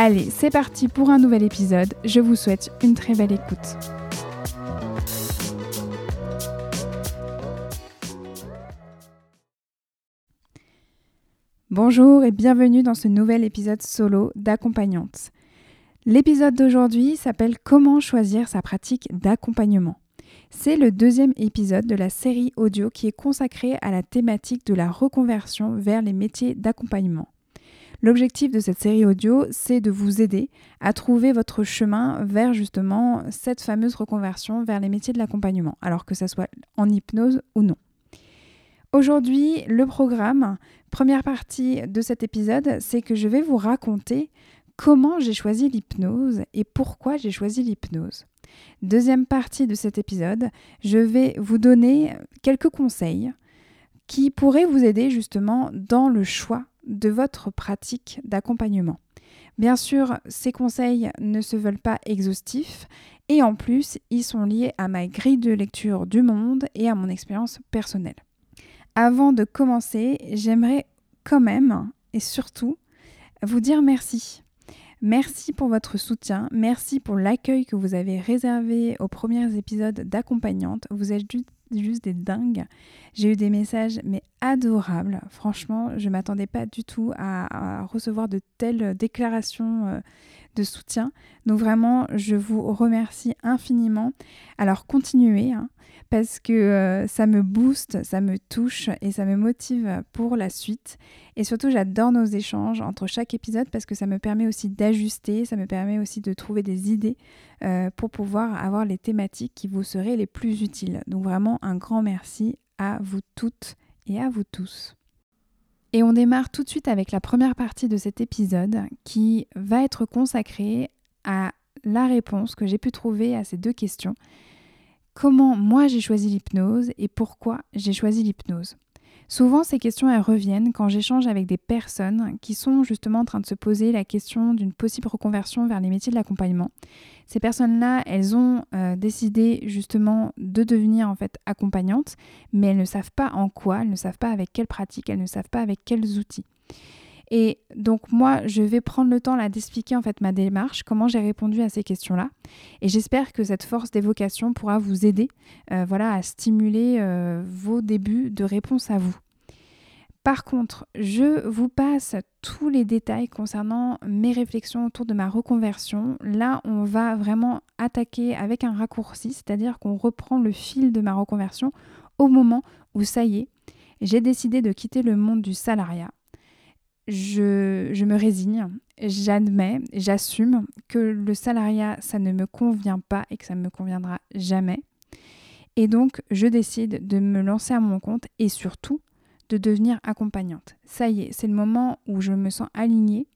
Allez, c'est parti pour un nouvel épisode. Je vous souhaite une très belle écoute. Bonjour et bienvenue dans ce nouvel épisode solo d'accompagnante. L'épisode d'aujourd'hui s'appelle Comment choisir sa pratique d'accompagnement. C'est le deuxième épisode de la série audio qui est consacrée à la thématique de la reconversion vers les métiers d'accompagnement. L'objectif de cette série audio, c'est de vous aider à trouver votre chemin vers justement cette fameuse reconversion vers les métiers de l'accompagnement, alors que ça soit en hypnose ou non. Aujourd'hui, le programme, première partie de cet épisode, c'est que je vais vous raconter comment j'ai choisi l'hypnose et pourquoi j'ai choisi l'hypnose. Deuxième partie de cet épisode, je vais vous donner quelques conseils qui pourraient vous aider justement dans le choix de votre pratique d'accompagnement. Bien sûr, ces conseils ne se veulent pas exhaustifs et en plus, ils sont liés à ma grille de lecture du monde et à mon expérience personnelle. Avant de commencer, j'aimerais quand même et surtout vous dire merci. Merci pour votre soutien, merci pour l'accueil que vous avez réservé aux premiers épisodes d'accompagnante. Vous êtes juste des dingues. J'ai eu des messages mais adorables. Franchement, je ne m'attendais pas du tout à, recevoir de telles déclarations euh, de soutien. Donc vraiment, je vous remercie infiniment. Alors continuez. Hein parce que euh, ça me booste, ça me touche et ça me motive pour la suite. Et surtout, j'adore nos échanges entre chaque épisode parce que ça me permet aussi d'ajuster, ça me permet aussi de trouver des idées euh, pour pouvoir avoir les thématiques qui vous seraient les plus utiles. Donc vraiment un grand merci à vous toutes et à vous tous. Et on démarre tout de suite avec la première partie de cet épisode qui va être consacrée à la réponse que j'ai pu trouver à ces deux questions comment moi j'ai choisi l'hypnose et pourquoi j'ai choisi l'hypnose. Souvent, ces questions, reviennent quand j'échange avec des personnes qui sont justement en train de se poser la question d'une possible reconversion vers les métiers de l'accompagnement. Ces personnes-là, elles ont euh, décidé justement de devenir en fait accompagnantes, mais elles ne savent pas en quoi, elles ne savent pas avec quelles pratiques, elles ne savent pas avec quels outils. Et donc moi, je vais prendre le temps d'expliquer en fait ma démarche, comment j'ai répondu à ces questions-là. Et j'espère que cette force d'évocation pourra vous aider, euh, voilà, à stimuler euh, vos débuts de réponse à vous. Par contre, je vous passe tous les détails concernant mes réflexions autour de ma reconversion. Là, on va vraiment attaquer avec un raccourci, c'est-à-dire qu'on reprend le fil de ma reconversion au moment où ça y est, j'ai décidé de quitter le monde du salariat. Je, me résigne, j'admets, j'assume que le salariat, ça ne me convient pas et que ça ne me conviendra jamais. Et donc, je décide de me lancer à mon compte et surtout de devenir accompagnante. Ça y est, c'est le moment où je me sens alignée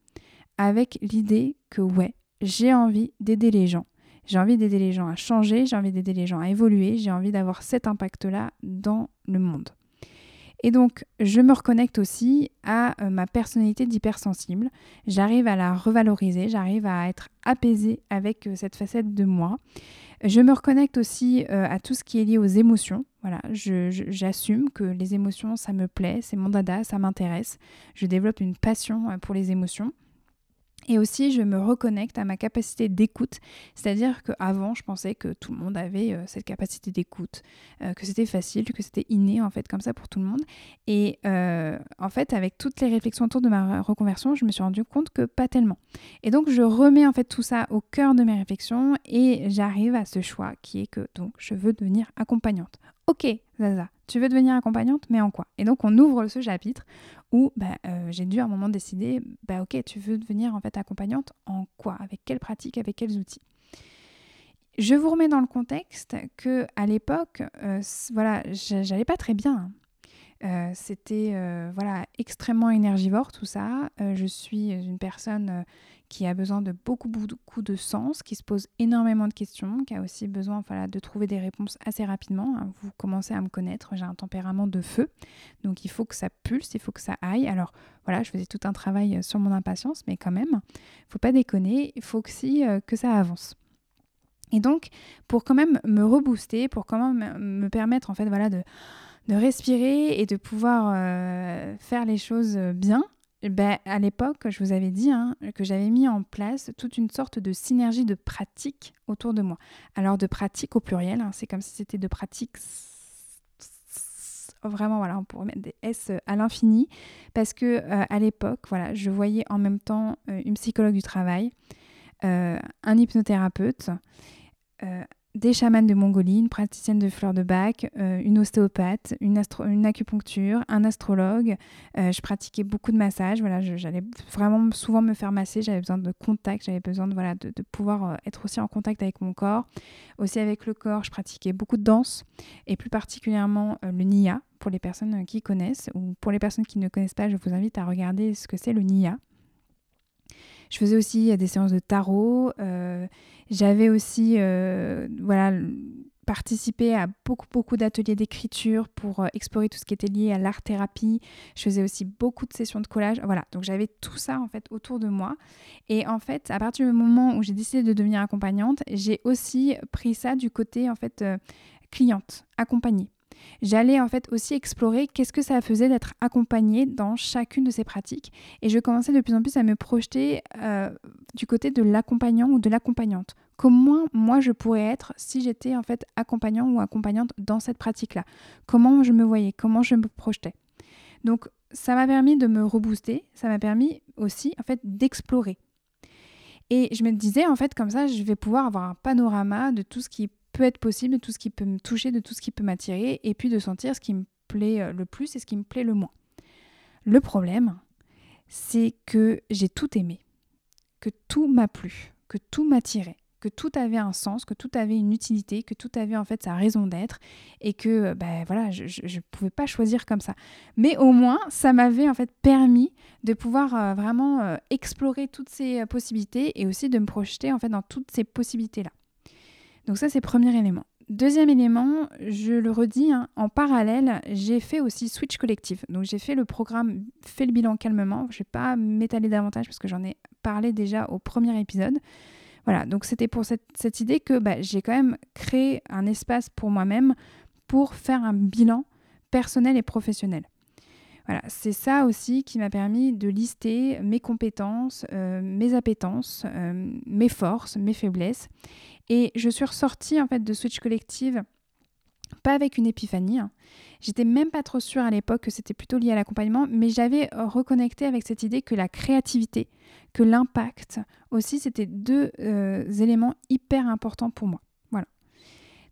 avec l'idée que ouais, j'ai envie d'aider les gens. J'ai envie d'aider les gens à changer, j'ai envie d'aider les gens à évoluer, j'ai envie d'avoir cet impact-là dans le monde. Et donc, je me reconnecte aussi à euh, ma personnalité d'hypersensible. J'arrive à la revaloriser, j'arrive à être apaisée avec euh, cette facette de moi. Je me reconnecte aussi euh, à tout ce qui est lié aux émotions. Voilà, j'assume que les émotions, ça me plaît, c'est mon dada, ça m'intéresse. Je développe une passion pour les émotions. Et aussi, je me reconnecte à ma capacité d'écoute, c'est-à-dire qu'avant, je pensais que tout le monde avait euh, cette capacité d'écoute, euh, que c'était facile, que c'était inné en fait comme ça pour tout le monde. Et euh, en fait, avec toutes les réflexions autour de ma reconversion, je me suis rendu compte que pas tellement. Et donc, je remets en fait tout ça au cœur de mes réflexions et j'arrive à ce choix qui est que donc je veux devenir accompagnante. Ok, Zaza, tu veux devenir accompagnante, mais en quoi? Et donc on ouvre ce chapitre où bah, euh, j'ai dû à un moment décider, bah ok, tu veux devenir en fait accompagnante en quoi? Avec quelles pratiques? Avec quels outils? Je vous remets dans le contexte que à l'époque, euh, voilà, j'allais pas très bien. Euh, c'était voilà extrêmement énergivore tout ça. je suis une personne qui a besoin de beaucoup, beaucoup de sens, qui se pose énormément de questions, qui a aussi besoin voilà, de trouver des réponses assez rapidement. Hein. Vous commencez à me connaître, j'ai un tempérament de feu, donc il faut que ça pulse, il faut que ça aille. Alors voilà, je faisais tout un travail sur mon impatience, mais quand même, faut pas déconner, il faut aussi euh, que ça avance. Et donc, pour quand même me rebooster, pour quand même me permettre en fait voilà de, de respirer et de pouvoir euh, faire les choses bien, ben, à l'époque, je vous avais dit hein, que j'avais mis en place toute une sorte de synergie de pratiques autour de moi. Alors de pratiques au pluriel, hein, c'est comme si c'était de pratiques vraiment voilà, on pourrait mettre des S à l'infini parce que euh, à l'époque, voilà, je voyais en même temps euh, une psychologue du travail, euh, un hypnothérapeute, des chamans de Mongolie, une praticienne de fleurs de bac, euh, une ostéopathe, une, acupuncture, un astrologue. Euh, je pratiquais beaucoup de massages. Voilà, j'allais vraiment souvent me faire masser. J'avais besoin de contact. J'avais besoin de, voilà, de, pouvoir euh, être aussi en contact avec mon corps. Aussi avec le corps, je pratiquais beaucoup de danse et plus particulièrement le Nia pour les personnes qui connaissent ou pour les personnes qui ne connaissent pas. Je vous invite à regarder ce que c'est le Nia. Je faisais aussi des séances de tarot. J'avais aussi euh, voilà, participé à beaucoup, beaucoup d'ateliers d'écriture pour euh, explorer tout ce qui était lié à l'art-thérapie. Je faisais aussi beaucoup de sessions de collage. Voilà, donc j'avais tout ça en fait autour de moi. Et en fait, à partir du moment où j'ai décidé de devenir accompagnante, j'ai aussi pris ça du côté en fait euh, cliente, accompagnée j'allais en fait aussi explorer qu'est-ce que ça faisait d'être accompagnée dans chacune de ces pratiques. Et je commençais de plus en plus à me projeter euh, du côté de l'accompagnant ou de l'accompagnante. Comment moi je pourrais être si j'étais en fait accompagnant ou accompagnante dans cette pratique-là? Comment je me voyais? Comment je me projetais? Donc ça m'a permis de me rebooster, ça m'a permis aussi en fait d'explorer. Et je me disais en fait comme ça, je vais pouvoir avoir un panorama de tout ce qui peut être possible, de tout ce qui peut me toucher, de tout ce qui peut m'attirer, et puis de sentir ce qui me plaît euh, le plus et ce qui me plaît le moins. Le problème, c'est que j'ai tout aimé, que tout m'a plu, que tout m'attirait, que tout avait un sens, que tout avait une utilité, que tout avait en fait sa raison d'être, et que ben voilà, je ne pouvais pas choisir comme ça. Mais au moins, ça m'avait en fait permis de pouvoir euh, vraiment explorer toutes ces possibilités et aussi de me projeter en fait dans toutes ces possibilités là. Donc ça, c'est premier élément. Deuxième élément, je le redis, hein, en parallèle, j'ai fait aussi Switch Collectif. Donc j'ai fait le programme Fais le bilan calmement. Je ne vais pas m'étaler davantage parce que j'en ai parlé déjà au premier épisode. Voilà, donc c'était pour cette, idée que bah, j'ai quand même créé un espace pour moi-même pour faire un bilan personnel et professionnel. C'est ça aussi qui m'a permis de lister mes compétences, euh, mes appétences, euh, mes forces, mes faiblesses. Et je suis ressortie en fait de Switch Collective pas avec une épiphanie. Hein. J'étais même pas trop sûre à l'époque que c'était plutôt lié à l'accompagnement, mais j'avais reconnecté avec cette idée que la créativité, que l'impact aussi, c'était deux euh, éléments hyper importants pour moi. Voilà.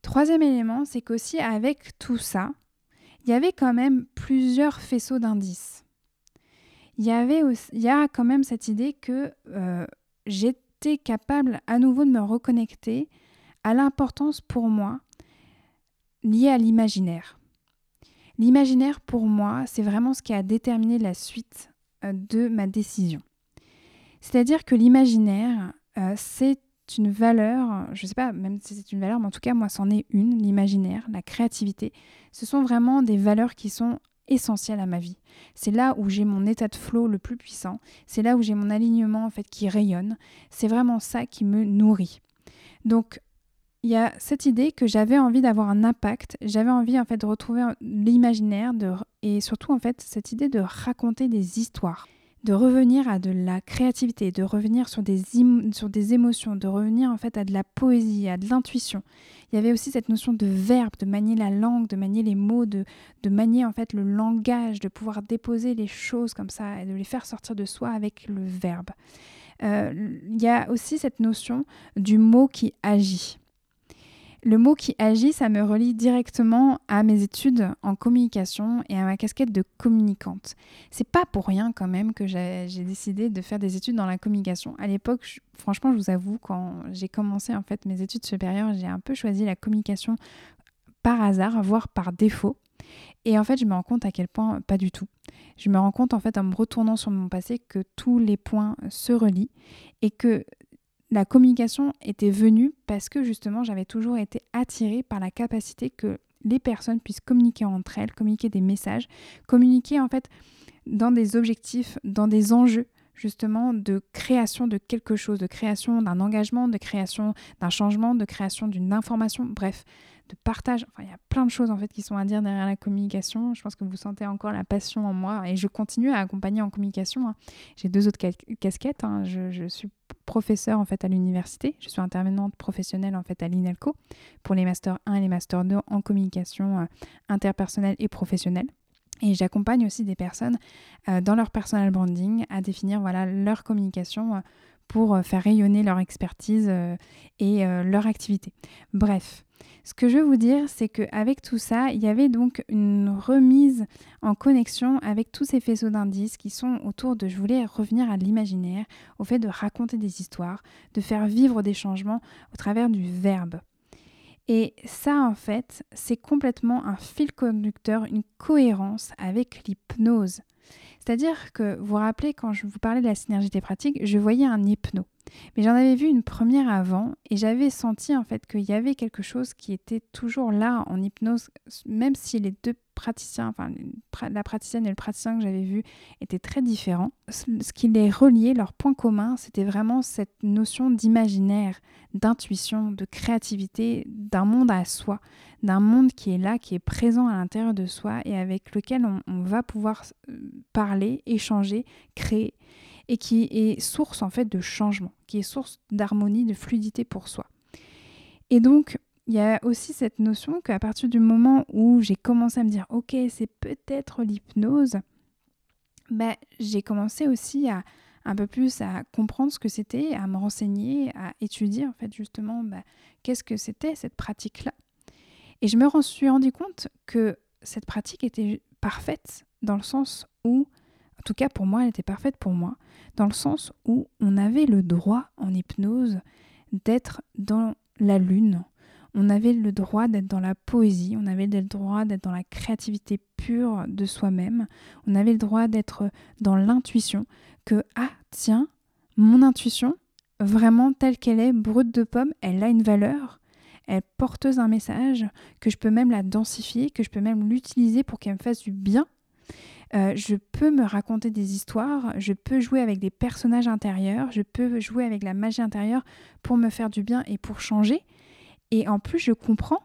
Troisième élément, c'est qu'aussi avec tout ça, il y avait quand même plusieurs faisceaux d'indices. Il y avait a quand même cette idée que euh, j'étais capable à nouveau de me reconnecter à l'importance pour moi liée à l'imaginaire. L'imaginaire pour moi, c'est vraiment ce qui a déterminé la suite euh, de ma décision. C'est-à-dire que l'imaginaire, euh, c'est une valeur, je ne sais pas même si c'est une valeur, mais en tout cas, moi, c'en est une, l'imaginaire, la créativité. Ce sont vraiment des valeurs qui sont essentielles à ma vie. C'est là où j'ai mon état de flow le plus puissant, c'est là où j'ai mon alignement en fait qui rayonne, c'est vraiment ça qui me nourrit. Donc il y a cette idée que j'avais envie d'avoir un impact, j'avais envie en fait de retrouver l'imaginaire et surtout en fait cette idée de raconter des histoires de revenir à de la créativité, de revenir sur des, sur des émotions, de revenir en fait à de la poésie, à de l'intuition. Il y avait aussi cette notion de verbe, de manier la langue, de manier les mots, de, de manier en fait le langage, de pouvoir déposer les choses comme ça et de les faire sortir de soi avec le verbe. Euh, il y a aussi cette notion du mot qui agit. Le mot qui agit, ça me relie directement à mes études en communication et à ma casquette de communicante. C'est pas pour rien quand même que j'ai décidé de faire des études dans la communication. À l'époque, franchement, je vous avoue, quand j'ai commencé en fait mes études supérieures, j'ai un peu choisi la communication par hasard, voire par défaut. Et en fait, je me rends compte à quel point pas du tout. Je me rends compte en fait en me retournant sur mon passé que tous les points se relient et que la communication était venue parce que justement j'avais toujours été attirée par la capacité que les personnes puissent communiquer entre elles, communiquer des messages, communiquer en fait dans des objectifs, dans des enjeux justement de création de quelque chose, de création d'un engagement, de création d'un changement, de création d'une information, bref, de partage. Enfin, il y a plein de choses en fait qui sont à dire derrière la communication. Je pense que vous sentez encore la passion en moi et je continue à accompagner en communication. Hein. J'ai deux autres casquettes. Hein. Je, suis professeur en fait à l'université. Je suis intervenante professionnelle en fait à l'INELCO pour les masters 1 et les masters 2 en communication euh, interpersonnelle et professionnelle. Et j'accompagne aussi des personnes euh, dans leur personal branding à définir voilà leur communication euh, pour faire rayonner leur expertise et leur activité. Bref, ce que je veux vous dire, c'est qu'avec tout ça, il y avait donc une remise en connexion avec tous ces faisceaux d'indices qui sont autour de, je voulais revenir à l'imaginaire, au fait de raconter des histoires, de faire vivre des changements au travers du verbe. Et ça, en fait, c'est complètement un fil conducteur, une cohérence avec l'hypnose. C'est-à-dire que vous vous rappelez, quand je vous parlais de la synergie des pratiques, je voyais un hypno. Mais j'en avais vu une première avant et j'avais senti en fait qu'il y avait quelque chose qui était toujours là en hypnose, même si les deux la praticienne et le praticien que j'avais vu étaient très différents. Ce qui les reliait, leur point commun, c'était vraiment cette notion d'imaginaire, d'intuition, de créativité, d'un monde à soi, d'un monde qui est là, qui est présent à l'intérieur de soi et avec lequel on va pouvoir euh, parler, échanger, créer et qui est source en fait de changement, qui est source d'harmonie, de fluidité pour soi. Et donc, il y a aussi cette notion qu'à partir du moment où j'ai commencé à me dire, ok, c'est peut-être l'hypnose, bah, j'ai commencé aussi à un peu plus à comprendre ce que c'était, à me renseigner, à étudier en fait justement bah, qu'est-ce que c'était cette pratique-là. Et je me suis rendu compte que cette pratique était parfaite dans le sens où en tout cas, pour moi, elle était parfaite pour moi, dans le sens où on avait le droit en hypnose d'être dans la lune, on avait le droit d'être dans la poésie, on avait le droit d'être dans la créativité pure de soi-même, on avait le droit d'être dans l'intuition, que, ah, tiens, mon intuition, vraiment telle qu'elle est, brute de pomme, elle a une valeur, elle porteuse d'un message, que je peux même la densifier, que je peux même l'utiliser pour qu'elle me fasse du bien euh, je peux me raconter des histoires, je peux jouer avec des personnages intérieurs, je peux jouer avec la magie intérieure pour me faire du bien et pour changer. Et en plus, je comprends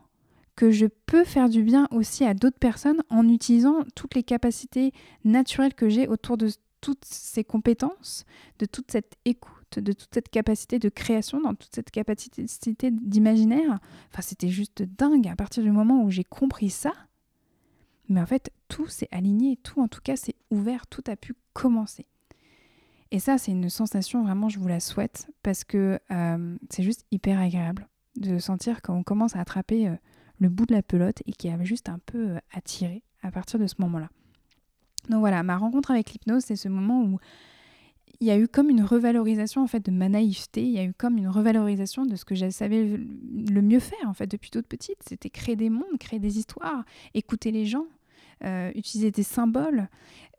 que je peux faire du bien aussi à d'autres personnes en utilisant toutes les capacités naturelles que j'ai autour de toutes ces compétences, de toute cette écoute, de toute cette capacité de création, dans toute cette capacité d'imaginaire. Enfin, c'était juste dingue à partir du moment où j'ai compris ça. Mais en fait, tout s'est aligné, tout en tout cas s'est ouvert, tout a pu commencer. Et ça, c'est une sensation, vraiment, je vous la souhaite, parce que euh, c'est juste hyper agréable de sentir qu'on commence à attraper euh, le bout de la pelote et qui a juste un peu euh, attiré à partir de ce moment-là. Donc voilà, ma rencontre avec l'hypnose, c'est ce moment où il y a eu comme une revalorisation en fait de ma naïveté, il y a eu comme une revalorisation de ce que je savais le mieux faire en fait depuis toute petite, c'était créer des mondes, créer des histoires, écouter les gens, euh, utiliser des symboles.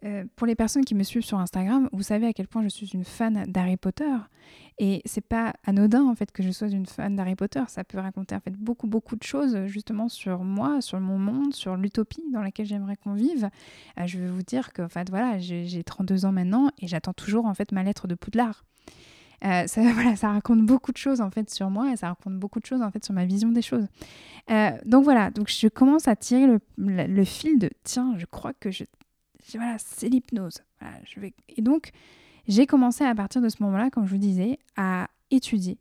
Euh, pour les personnes qui me suivent sur Instagram, vous savez à quel point je suis une fan d'Harry Potter. Et c'est pas anodin en fait que je sois une fan d'Harry Potter. Ça peut raconter en fait beaucoup beaucoup de choses justement sur moi, sur mon monde, sur l'utopie dans laquelle j'aimerais qu'on vive. Euh, je vais vous dire que en fait voilà, j'ai 32 ans maintenant et j'attends toujours en fait ma lettre de Poudlard. Euh, ça, voilà, ça raconte beaucoup de choses en fait sur moi et ça raconte beaucoup de choses en fait sur ma vision des choses. Euh, donc voilà, donc je commence à tirer le, fil de tiens, je crois que je, voilà, c'est l'hypnose. je vais... Et donc j'ai commencé à partir de ce moment-là, comme je vous disais, à étudier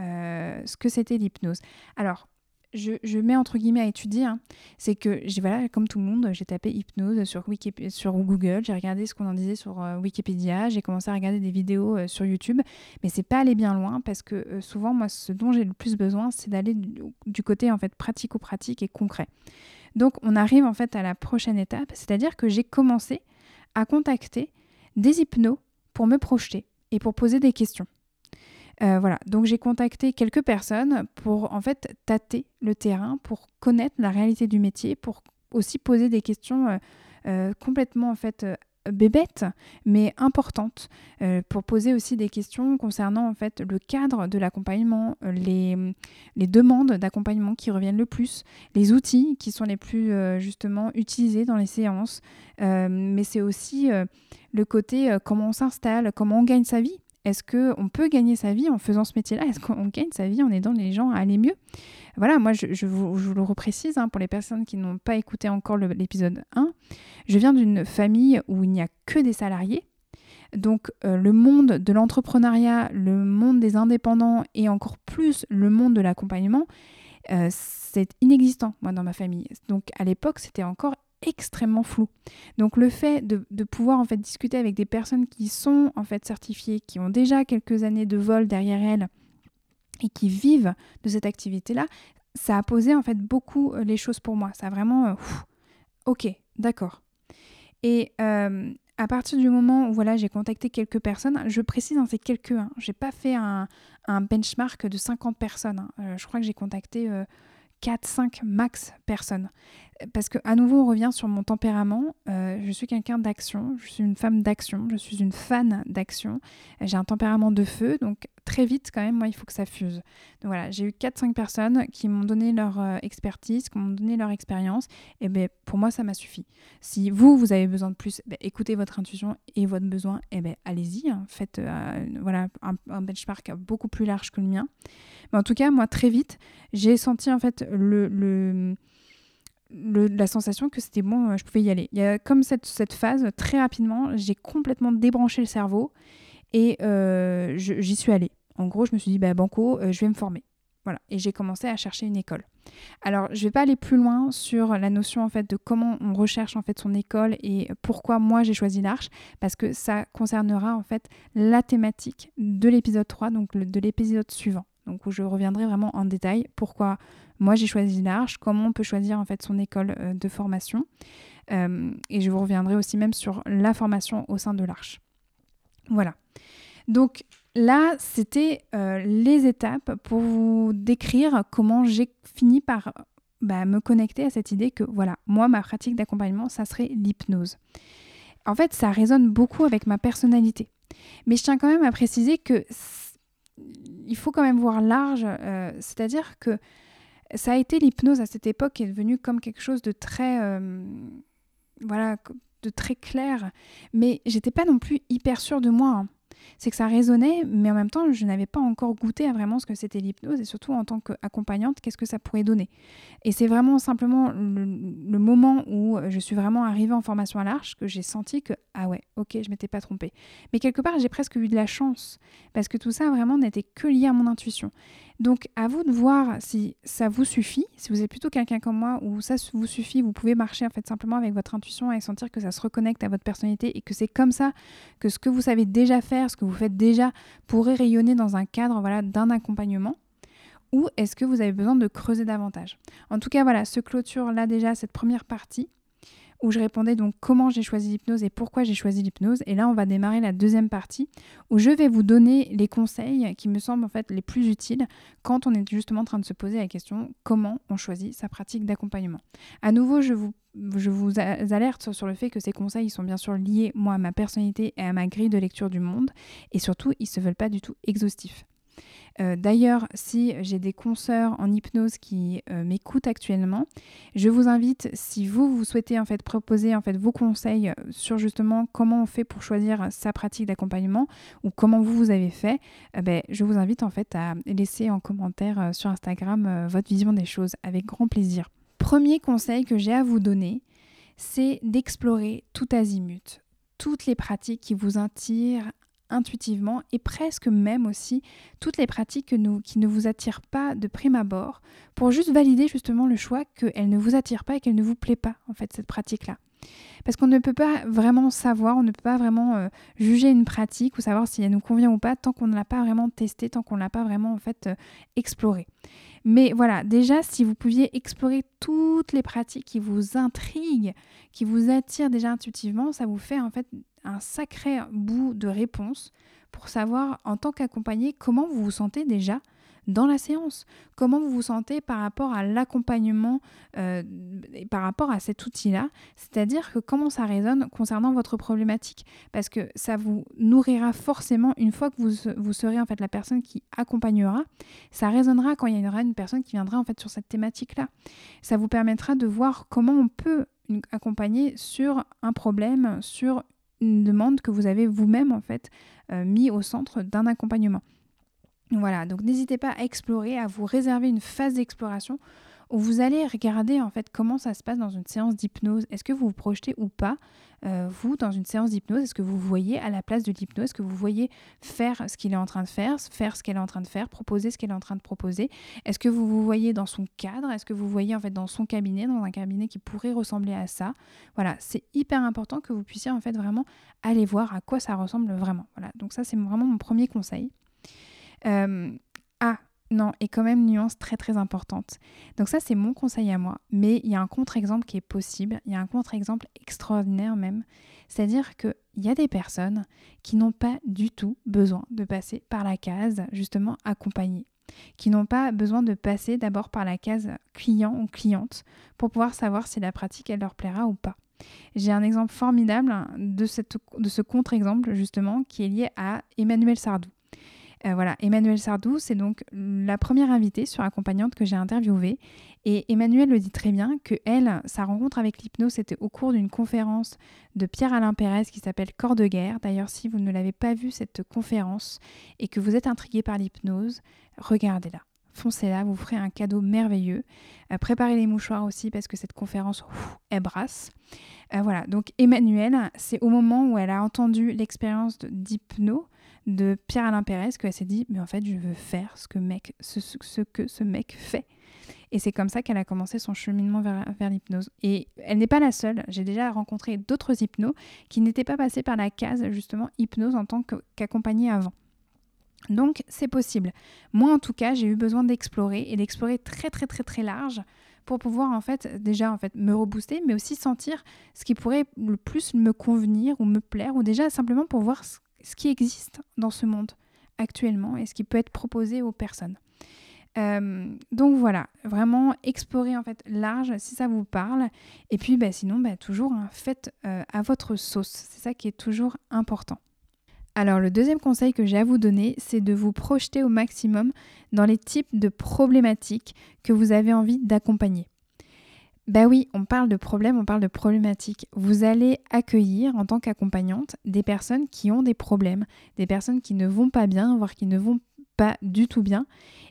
euh, ce que c'était l'hypnose. Alors je, mets entre guillemets à étudier, hein, c'est que voilà, comme tout le monde, j'ai tapé hypnose sur, sur Google, j'ai regardé ce qu'on en disait sur euh, Wikipédia, j'ai commencé à regarder des vidéos euh, sur YouTube, mais c'est pas aller bien loin parce que euh, souvent, moi, ce dont j'ai le plus besoin, c'est d'aller du, côté en fait pratico-pratique et concret. Donc, on arrive en fait à la prochaine étape, c'est-à-dire que j'ai commencé à contacter des hypnos pour me projeter et pour poser des questions. Euh, voilà, donc j'ai contacté quelques personnes pour en fait tâter le terrain, pour connaître la réalité du métier, pour aussi poser des questions euh, euh, complètement en bébêtes mais importantes pour poser aussi des questions concernant en fait le cadre de l'accompagnement, les, les, demandes d'accompagnement qui reviennent le plus, les outils qui sont les plus justement utilisés dans les séances, mais c'est aussi le côté comment on s'installe, comment on gagne sa vie est-ce qu'on peut gagner sa vie en faisant ce métier-là? Est-ce qu'on gagne sa vie en aidant les gens à aller mieux? Voilà, moi je, vous, le reprécise hein, pour les personnes qui n'ont pas écouté encore l'épisode 1. Je viens d'une famille où il n'y a que des salariés. Donc euh, le monde de l'entrepreneuriat, le monde des indépendants et encore plus le monde de l'accompagnement, euh, c'est inexistant moi dans ma famille. Donc à l'époque c'était encore extrêmement flou. Donc le fait de, pouvoir en fait discuter avec des personnes qui sont en fait certifiées, qui ont déjà quelques années de vol derrière elles et qui vivent de cette activité-là, ça a posé en fait beaucoup euh, les choses pour moi. Ça a vraiment, euh, ok, d'accord. Et euh, à partir du moment où voilà, j'ai contacté quelques personnes, je précise, hein, c'est quelques, hein, j'ai pas fait un, benchmark de 50 personnes. Hein. je crois que j'ai contacté 4-5 max personnes. Parce que à nouveau, on revient sur mon tempérament. Euh, je suis quelqu'un d'action, je suis une femme d'action, je suis une fan d'action. J'ai un tempérament de feu, donc très vite quand même, moi, il faut que ça fuse. Donc voilà, j'ai eu 4-5 personnes qui m'ont donné leur euh, expertise, qui m'ont donné leur expérience, et bien pour moi, ça m'a suffi. Si vous, vous avez besoin de plus, ben, écoutez votre intuition et votre besoin, et ben allez-y, hein. faites euh, voilà, un, un benchmark beaucoup plus large que le mien. Mais en tout cas, moi, très vite, j'ai senti en fait le, le, la sensation que c'était bon, euh, je pouvais y aller. Comme cette, cette phase, très rapidement, j'ai complètement débranché le cerveau et euh, j'y suis allée. En gros, je me suis dit, bah, Banco, euh, je vais me former. Voilà. Et j'ai commencé à chercher une école. Alors, je ne vais pas aller plus loin sur la notion en fait de comment on recherche en fait son école et pourquoi moi j'ai choisi l'Arche, parce que ça concernera en fait la thématique de l'épisode 3, donc de l'épisode suivant donc où je reviendrai vraiment en détail pourquoi moi j'ai choisi l'Arche, comment on peut choisir en fait son école euh, de formation, euh, et je vous reviendrai aussi même sur la formation au sein de l'Arche. Voilà. Donc là, c'était euh, les étapes pour vous décrire comment j'ai fini par bah, me connecter à cette idée que voilà, moi ma pratique d'accompagnement, ça serait l'hypnose. En fait, ça résonne beaucoup avec ma personnalité. Mais je tiens quand même à préciser que il faut quand même voir large, euh, c'est-à-dire que ça a été l'hypnose à cette époque qui est devenue comme quelque chose de très, euh, voilà, de très clair, mais j'étais pas non plus hyper sûre de moi. Hein c'est que ça résonnait, mais en même temps, je n'avais pas encore goûté à vraiment ce que c'était l'hypnose et surtout en tant qu'accompagnante, qu'est-ce que ça pourrait donner? Et c'est vraiment simplement le, moment où je suis vraiment arrivée en formation à l'Arche que j'ai senti que, ah ouais, ok, je m'étais pas trompée. Mais quelque part, j'ai presque eu de la chance parce que tout ça vraiment n'était que lié à mon intuition. Donc à vous de voir si ça vous suffit, si vous êtes plutôt quelqu'un comme moi où ça vous suffit, vous pouvez marcher en fait simplement avec votre intuition et sentir que ça se reconnecte à votre personnalité et que c'est comme ça que ce que vous savez déjà faire, ce que vous faites déjà pourrait rayonner dans un cadre voilà d'un accompagnement. Ou est-ce que vous avez besoin de creuser davantage? En tout cas, voilà, ce clôture là déjà cette première partie où je répondais donc comment j'ai choisi l'hypnose et pourquoi j'ai choisi l'hypnose. Et là, on va démarrer la deuxième partie où je vais vous donner les conseils qui me semblent en fait les plus utiles quand on est justement en train de se poser la question comment on choisit sa pratique d'accompagnement. À nouveau, je vous je vous alerte sur le fait que ces conseils sont bien sûr liés, moi, à ma personnalité et à ma grille de lecture du monde, et surtout, ils ne se veulent pas du tout exhaustifs. Euh, d'ailleurs, si j'ai des consoeurs en hypnose qui euh, m'écoutent actuellement, je vous invite, si vous, vous souhaitez en fait proposer en fait vos conseils sur justement comment on fait pour choisir sa pratique d'accompagnement ou comment vous vous avez fait, euh, ben, je vous invite en fait à laisser en commentaire sur Instagram votre vision des choses avec grand plaisir. Premier conseil que j'ai à vous donner, c'est d'explorer tout azimut, toutes les pratiques qui vous attirent intuitivement et presque même aussi toutes les pratiques qui ne vous attirent pas de prime abord pour juste valider justement le choix qu'elle ne vous attire pas et qu'elle ne vous plaît pas en fait cette pratique-là. Parce qu'on ne peut pas vraiment savoir, on ne peut pas vraiment euh, juger une pratique ou savoir si elle nous convient ou pas tant qu'on ne l'a pas vraiment testée, tant qu'on ne l'a pas vraiment en fait euh, explorée. Mais voilà, déjà, si vous pouviez explorer toutes les pratiques qui vous intriguent, qui vous attirent déjà intuitivement, ça vous fait en fait un sacré bout de réponse pour savoir en tant qu'accompagné comment vous vous sentez déjà dans la séance. Comment vous vous sentez par rapport à l'accompagnement euh, et par rapport à cet outil-là, c'est-à-dire que comment ça résonne concernant votre problématique, parce que ça vous nourrira forcément une fois que vous, vous serez en fait la personne qui accompagnera, ça résonnera quand il y aura une personne qui viendra en fait sur cette thématique-là. Ça vous permettra de voir comment on peut accompagner sur un problème, sur une demande que vous avez vous-même en fait euh, mis au centre d'un accompagnement. Voilà, donc n'hésitez pas à explorer, à vous réserver une phase d'exploration où vous allez regarder en fait comment ça se passe dans une séance d'hypnose. Est-ce que vous vous projetez ou pas, euh, vous, dans une séance d'hypnose? Est-ce que vous voyez à la place de l'hypnose Est-ce que vous voyez faire ce qu'il est en train de faire, faire ce qu'elle est en train de faire, proposer ce qu'elle est en train de proposer? Est-ce que vous vous voyez dans son cadre? Est-ce que vous voyez en fait dans son cabinet, dans un cabinet qui pourrait ressembler à ça? Voilà, c'est hyper important que vous puissiez en fait vraiment aller voir à quoi ça ressemble vraiment. Voilà, donc ça c'est vraiment mon premier conseil. Euh, non, et quand même nuance très très importante. Donc ça c'est mon conseil à moi, mais il y a un contre-exemple qui est possible, il y a un contre-exemple extraordinaire même, c'est-à-dire qu'il y a des personnes qui n'ont pas du tout besoin de passer par la case justement accompagnée, qui n'ont pas besoin de passer d'abord par la case client ou cliente pour pouvoir savoir si la pratique elle leur plaira ou pas. J'ai un exemple formidable de, de ce contre-exemple justement qui est lié à Emmanuel Sardou. Euh, voilà, Emmanuel Sardou, c'est donc la première invitée sur accompagnante que j'ai interviewée. Et Emmanuel le dit très bien que elle, sa rencontre avec l'hypnose, c'était au cours d'une conférence de Pierre-Alain Pérez qui s'appelle Corps de guerre. D'ailleurs, si vous ne l'avez pas vu cette conférence et que vous êtes intrigué par l'hypnose, regardez-la foncez-là, vous ferez un cadeau merveilleux. Euh, préparez les mouchoirs aussi parce que cette conférence, elle brasse. Euh, voilà, donc Emmanuel, c'est au moment où elle a entendu l'expérience d'hypnose de Pierre-Alain Pérez qu'elle s'est dit, mais en fait, je veux faire ce que, mec, ce, que ce mec fait. Et c'est comme ça qu'elle a commencé son cheminement vers, l'hypnose. Et elle n'est pas la seule. J'ai déjà rencontré d'autres hypnos qui n'étaient pas passés par la case, justement, hypnose en tant qu'accompagnée avant. Donc, c'est possible. Moi, en tout cas, j'ai eu besoin d'explorer et d'explorer très, très, très, très large pour pouvoir, en fait, déjà, en fait, me rebooster, mais aussi sentir ce qui pourrait le plus me convenir ou me plaire, ou déjà simplement pour voir ce ce qui existe dans ce monde actuellement et ce qui peut être proposé aux personnes. Euh, donc voilà, vraiment explorer en fait large si ça vous parle. Et puis bah, sinon, bah, toujours hein, faites euh, à votre sauce. C'est ça qui est toujours important. Alors le deuxième conseil que j'ai à vous donner, c'est de vous projeter au maximum dans les types de problématiques que vous avez envie d'accompagner. Bah oui, on parle de problèmes, on parle de problématiques. Vous allez accueillir en tant qu'accompagnante des personnes qui ont des problèmes, des personnes qui ne vont pas bien, voire qui ne vont pas du tout bien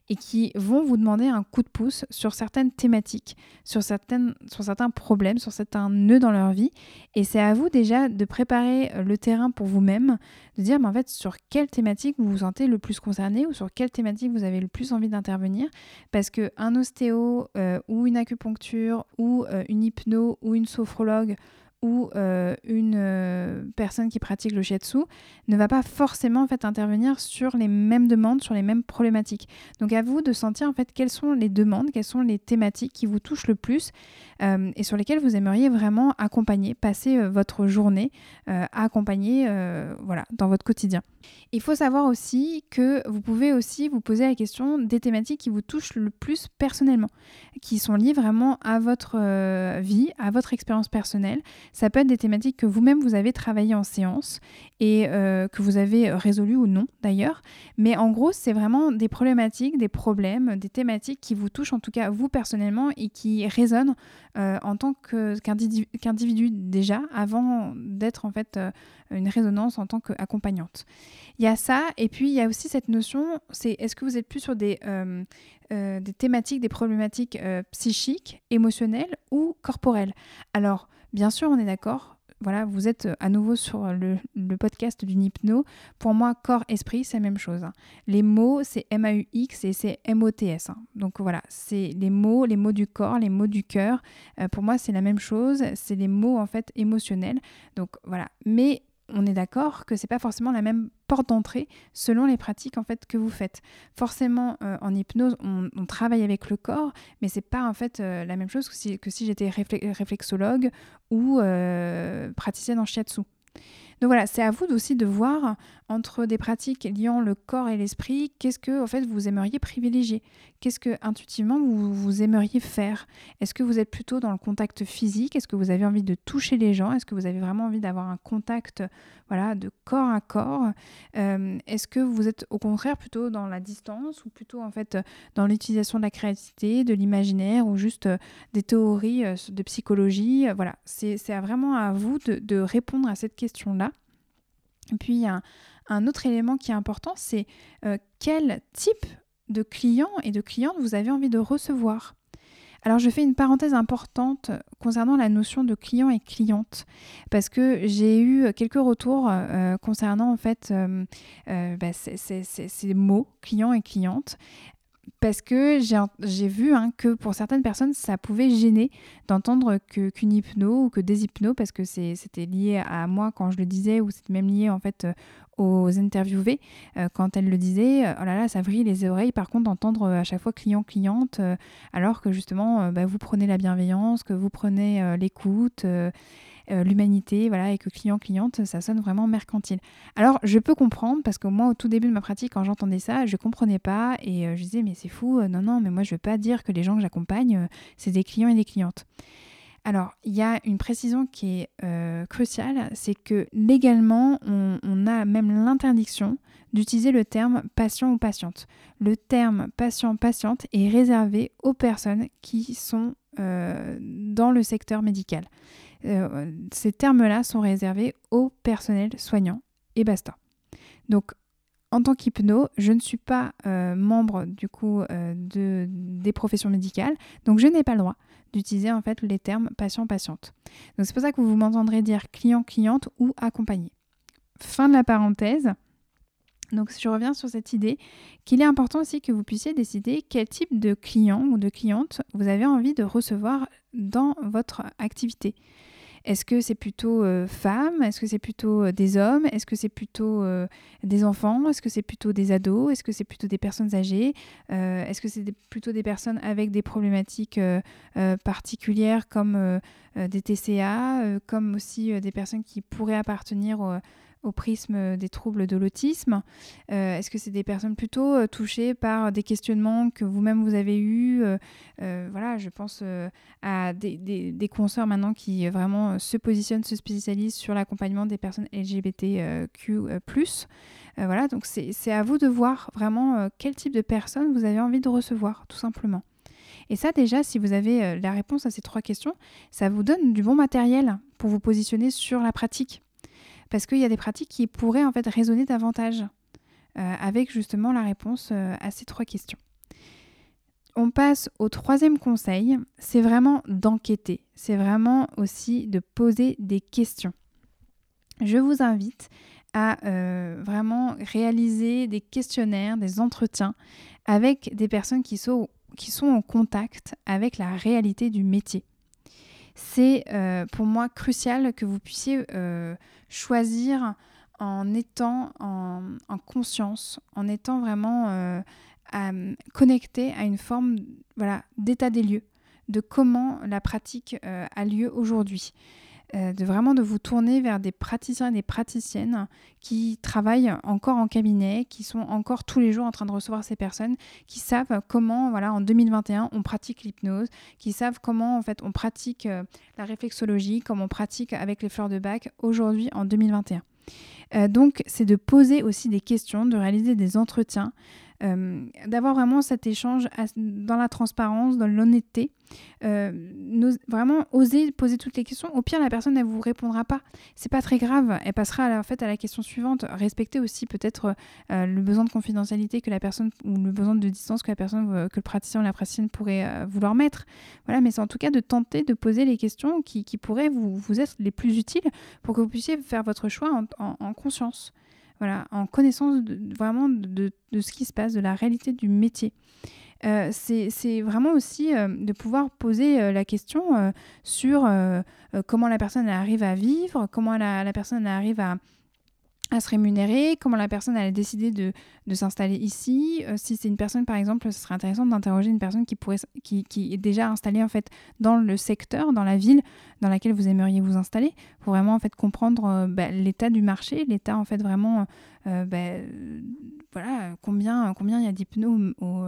et qui vont vous demander un coup de pouce sur certaines thématiques, sur, certains problèmes, sur certains nœuds dans leur vie. Et c'est à vous déjà de préparer euh, le terrain pour vous-même, de dire mais en fait sur quelle thématique vous vous sentez le plus concerné ou sur quelle thématique vous avez le plus envie d'intervenir. Parce qu'un ostéo euh, ou une acupuncture ou euh, une hypno ou une sophrologue ou euh, une euh, personne qui pratique le shiatsu ne va pas forcément en intervenir sur les mêmes demandes, sur les mêmes problématiques. Donc à vous de sentir en fait quelles sont les demandes, quelles sont les thématiques qui vous touchent le plus euh, et sur lesquelles vous aimeriez vraiment accompagner, passer votre journée à accompagner voilà, dans votre quotidien. Il faut savoir aussi que vous pouvez aussi vous poser la question des thématiques qui vous touchent le plus personnellement, qui sont liées vraiment à votre vie, à votre expérience personnelle. Ça peut être des thématiques que vous-même vous avez travaillées en séance et euh, que vous avez résolues ou non d'ailleurs. Mais en gros, c'est vraiment des problématiques, des problèmes, des thématiques qui vous touchent en tout cas vous personnellement et qui résonnent euh, en tant qu'individu déjà avant d'être en fait euh, une résonance en tant qu'accompagnante. Il y a ça et puis il y a aussi cette notion, c'est est-ce que vous êtes plus sur des, des thématiques, des problématiques psychiques, émotionnelles ou corporelles? Alors Bien sûr, on est d'accord. Voilà, vous êtes euh, à nouveau sur le, podcast d'une hypno. Pour moi, corps-esprit, c'est la même chose. Hein. Les mots, c'est M-A-U-X et c'est M-O-T-S. Hein. Donc voilà, c'est les mots, les mots du corps, les mots du cœur. Euh, pour moi, c'est la même chose. C'est les mots, en fait, émotionnels. Donc voilà. Mais on est d'accord que c'est pas forcément la même porte d'entrée selon les pratiques en fait que vous faites. Forcément, euh, en hypnose, on, travaille avec le corps, mais c'est pas en fait euh, la même chose que si, j'étais réflexologue ou euh, praticienne en shiatsu. Donc voilà, c'est à vous aussi de voir entre des pratiques liant le corps et l'esprit, qu'est-ce que en fait vous aimeriez privilégier? Qu'est-ce que intuitivement vous, vous aimeriez faire? Est-ce que vous êtes plutôt dans le contact physique? Est-ce que vous avez envie de toucher les gens? Est-ce que vous avez vraiment envie d'avoir un contact voilà, de corps à corps? Euh, Est-ce que vous êtes au contraire plutôt dans la distance ou plutôt en fait dans l'utilisation de la créativité, de l'imaginaire ou juste euh, des théories euh, de psychologie? Voilà, c'est vraiment à vous de, de répondre à cette question-là. Et puis, un, autre élément qui est important, c'est euh, quel type de client et de cliente vous avez envie de recevoir. Alors je fais une parenthèse importante concernant la notion de client et cliente parce que j'ai eu quelques retours euh, concernant en fait euh, bah, ces, mots client et cliente parce que j'ai vu hein, que pour certaines personnes, ça pouvait gêner d'entendre qu'une hypno ou que des hypnos, parce que c'était lié à moi quand je le disais, ou c'était même lié en fait euh, aux interviewés euh, quand elles le disaient. Oh là là, ça vrille les oreilles. Par contre, d'entendre euh, à chaque fois client-cliente, alors que justement, bah, vous prenez la bienveillance, que vous prenez l'écoute. Euh, l'humanité, voilà, et que client-cliente, ça sonne vraiment mercantile. Alors, je peux comprendre, parce que moi, au tout début de ma pratique, quand j'entendais ça, je comprenais pas, et euh, je disais, mais c'est fou, euh, non, non, mais moi, je veux pas dire que les gens que j'accompagne, c'est des clients et des clientes. Alors, il y a une précision qui est cruciale, c'est que légalement, on, a même l'interdiction d'utiliser le terme patient ou patiente. Le terme patient-patiente est réservé aux personnes qui sont dans le secteur médical. Euh, ces termes-là sont réservés au personnel soignant et basta. Donc, en tant qu'hypno, je ne suis pas euh, membre du coup euh, de, des professions médicales, donc je n'ai pas le droit d'utiliser en fait les termes patient-patiente. Donc c'est pour ça que vous m'entendrez dire client-cliente ou accompagné. Fin de la parenthèse. Donc je reviens sur cette idée qu'il est important aussi que vous puissiez décider quel type de client ou de cliente vous avez envie de recevoir dans votre activité. Est-ce que c'est plutôt euh, femmes? Est-ce que c'est plutôt euh, des hommes? Est-ce que c'est plutôt euh, des enfants? Est-ce que c'est plutôt des ados? Est-ce que c'est plutôt des personnes âgées? Est-ce que c'est plutôt des personnes avec des problématiques particulières comme des TCA, comme aussi des personnes qui pourraient appartenir au prisme des troubles de l'autisme euh, Est-ce que c'est des personnes plutôt euh, touchées par des questionnements que vous-même vous avez eus euh, Voilà, je pense à des, des, consoeurs maintenant qui vraiment se positionnent, se spécialisent sur l'accompagnement des personnes LGBTQ. voilà, donc c'est à vous de voir vraiment quel type de personnes vous avez envie de recevoir, tout simplement. Et ça déjà, si vous avez la réponse à ces trois questions, ça vous donne du bon matériel pour vous positionner sur la pratique. Parce qu'il y a des pratiques qui pourraient en fait résonner davantage avec justement la réponse à ces trois questions. On passe au troisième conseil, c'est vraiment d'enquêter, c'est vraiment aussi de poser des questions. Je vous invite à euh, vraiment réaliser des questionnaires, des entretiens avec des personnes qui sont en contact avec la réalité du métier. C'est euh, pour moi crucial que vous puissiez euh, choisir en étant en, en, conscience, en étant vraiment à connecter à une forme voilà, d'état des lieux, de comment la pratique euh, a lieu aujourd'hui. Euh, de vraiment de vous tourner vers des praticiens et des praticiennes qui travaillent encore en cabinet, qui sont encore tous les jours en train de recevoir ces personnes, qui savent comment, voilà, en 2021, on pratique l'hypnose, qui savent comment, en fait, on pratique euh, la réflexologie, comment on pratique avec les fleurs de bac aujourd'hui en 2021. donc, c'est de poser aussi des questions, de réaliser des entretiens, euh, d'avoir vraiment cet échange dans la transparence, dans l'honnêteté. Euh, vraiment oser poser toutes les questions. Au pire, la personne ne vous répondra pas. C'est pas très grave. Elle passera à la, en fait, à la question suivante. Respectez aussi peut-être euh, le besoin de confidentialité que la personne ou le besoin de distance que la personne, que le praticien ou la praticienne pourrait vouloir mettre. Voilà, mais c'est en tout cas de tenter de poser les questions qui, pourraient vous être les plus utiles pour que vous puissiez faire votre choix en conscience voilà, en connaissance vraiment de, ce qui se passe, de la réalité du métier. Euh, c'est vraiment aussi euh, de pouvoir poser euh, la question sur comment la personne arrive à vivre, comment la personne arrive à, à se rémunérer, comment la personne a décidé de, de s'installer ici. Euh, si c'est une personne, par exemple, ce serait intéressant d'interroger une personne qui, pourrait, qui, qui, est déjà installée en fait dans le secteur, dans la ville dans laquelle vous aimeriez vous installer, pour vraiment en fait comprendre euh, bah, l'état du marché, l'état en fait vraiment, euh, bah, voilà, combien combien il y a d'hypnos au,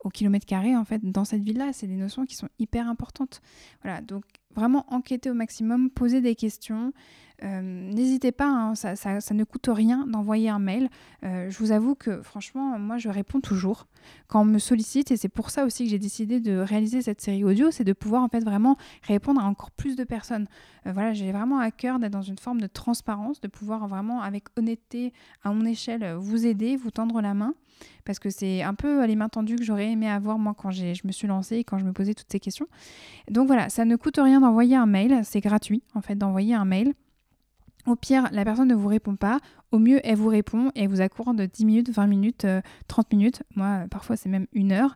au kilomètre carré en fait dans cette ville-là. C'est des notions qui sont hyper importantes. Voilà, donc vraiment enquêter au maximum, poser des questions. Euh, n'hésitez pas, hein, ça, ne coûte rien d'envoyer un mail. Euh, je vous avoue que franchement, moi, je réponds toujours quand on me sollicite et c'est pour ça aussi que j'ai décidé de réaliser cette série audio, c'est de pouvoir en fait vraiment répondre à encore plus de personnes. Euh, voilà, j'ai vraiment à cœur d'être dans une forme de transparence, de pouvoir vraiment avec honnêteté, à mon échelle, vous aider, vous tendre la main parce que c'est un peu les mains tendues que j'aurais aimé avoir moi quand je me suis lancée et quand je me posais toutes ces questions. Donc voilà, ça ne coûte rien d'envoyer un mail, c'est gratuit en fait d'envoyer un mail. Au pire, la personne ne vous répond pas. Au mieux, elle vous répond et elle vous accorde 10 minutes, 20 minutes, 30 euh, minutes. Moi, parfois, c'est même une heure.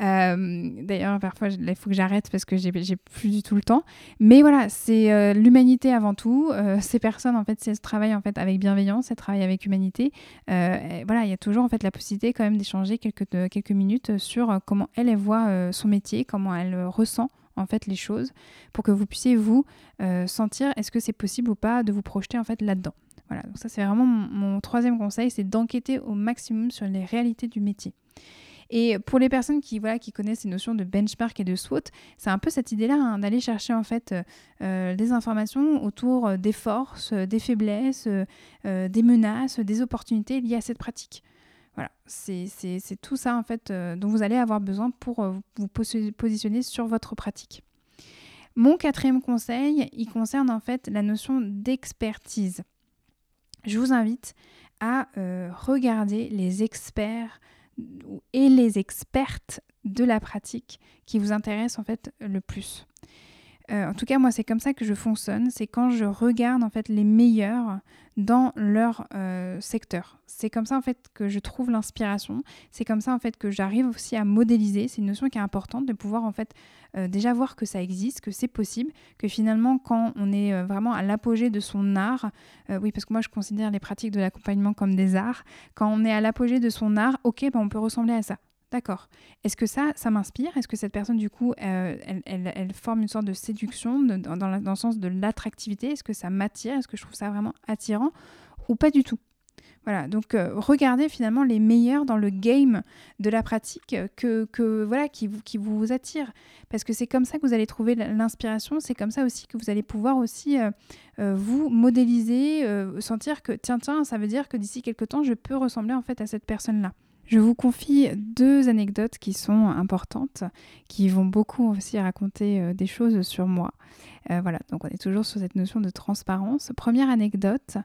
Euh, d'ailleurs, parfois, il faut que j'arrête parce que j'ai plus du tout le temps. Mais voilà, c'est euh, l'humanité avant tout. ces personnes, en fait, elles travaillent en fait, avec bienveillance, elles travaillent avec humanité. voilà, il y a toujours en fait la possibilité quand même d'échanger quelques, quelques minutes sur comment elle, elle voit son métier, comment elle ressent en fait les choses pour que vous puissiez vous euh, sentir est-ce que c'est possible ou pas de vous projeter en fait là-dedans. Voilà, donc ça c'est vraiment mon, troisième conseil, c'est d'enquêter au maximum sur les réalités du métier. Et pour les personnes qui, voilà, qui connaissent ces notions de benchmark et de SWOT, c'est un peu cette idée-là hein, d'aller chercher en fait euh, des informations autour des forces, des faiblesses, euh, des menaces, des opportunités liées à cette pratique. Voilà, c'est tout ça en fait euh, dont vous allez avoir besoin pour euh, vous positionner sur votre pratique. Mon quatrième conseil, il concerne en fait la notion d'expertise. Je vous invite à euh, regarder les experts et les expertes de la pratique qui vous intéressent en fait le plus. En tout cas, moi, c'est comme ça que je fonctionne. C'est quand je regarde en fait les meilleurs dans leur euh, secteur. C'est comme ça en fait que je trouve l'inspiration. C'est comme ça en fait que j'arrive aussi à modéliser. C'est une notion qui est importante de pouvoir en fait euh, déjà voir que ça existe, que c'est possible, que finalement quand on est euh, vraiment à l'apogée de son art, oui parce que moi je considère les pratiques de l'accompagnement comme des arts, quand on est à l'apogée de son art, ok, ben, on peut ressembler à ça. D'accord. Est-ce que ça, ça m'inspire? Est-ce que cette personne, du coup, euh, elle, forme une sorte de séduction dans, le sens de l'attractivité? Est-ce que ça m'attire? Est-ce que je trouve ça vraiment attirant Ou pas du tout? Voilà, donc euh, regardez finalement les meilleurs dans le game de la pratique que, que voilà qui vous, qui vous attire parce que c'est comme ça que vous allez trouver l'inspiration, c'est comme ça aussi que vous allez pouvoir aussi euh, vous modéliser, sentir que tiens tiens, ça veut dire que d'ici quelques temps je peux ressembler en fait à cette personne-là Je vous confie deux anecdotes qui sont importantes, qui vont beaucoup aussi raconter euh, des choses sur moi. Euh, voilà, donc on est toujours sur cette notion de transparence. Première anecdote,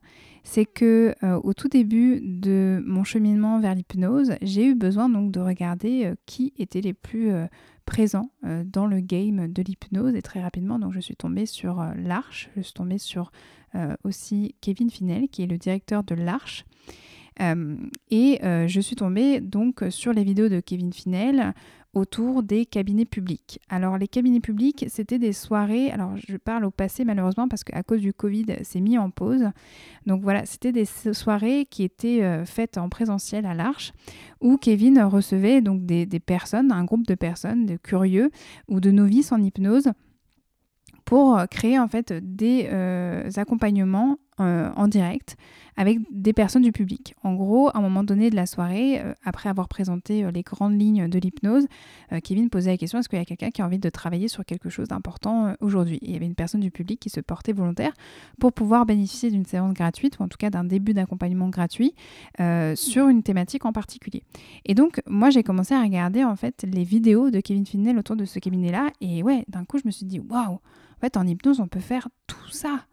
c'est que euh, au tout début de mon cheminement vers l'hypnose, j'ai eu besoin donc de regarder qui étaient les plus présents dans le game de l'hypnose et très rapidement donc je suis tombée sur l'Arche, je suis tombée sur aussi Kevin Finel qui est le directeur de l'Arche et euh, je suis tombée donc sur les vidéos de Kevin Finel autour des cabinets publics. Alors les cabinets publics, c'était des soirées, alors je parle au passé malheureusement parce qu'à cause du Covid, c'est mis en pause. Donc voilà, c'était des soirées qui étaient euh, faites en présentiel à l'Arche, où Kevin recevait donc des, personnes, un groupe de personnes, de curieux ou de novices en hypnose pour créer en fait des accompagnements en direct avec des personnes du public. En gros, à un moment donné de la soirée, euh, après avoir présenté euh, les grandes lignes de l'hypnose, euh, Kevin posait la question est-ce qu'il y a quelqu'un qui a envie de travailler sur quelque chose d'important aujourd'hui? Il y avait une personne du public qui se portait volontaire pour pouvoir bénéficier d'une séance gratuite ou en tout cas d'un début d'accompagnement gratuit sur une thématique en particulier. Et donc, moi, j'ai commencé à regarder en fait les vidéos de Kevin Finnell autour de ce cabinet-là et ouais, d'un coup, je me suis dit waouh en fait, en hypnose, on peut faire tout ça.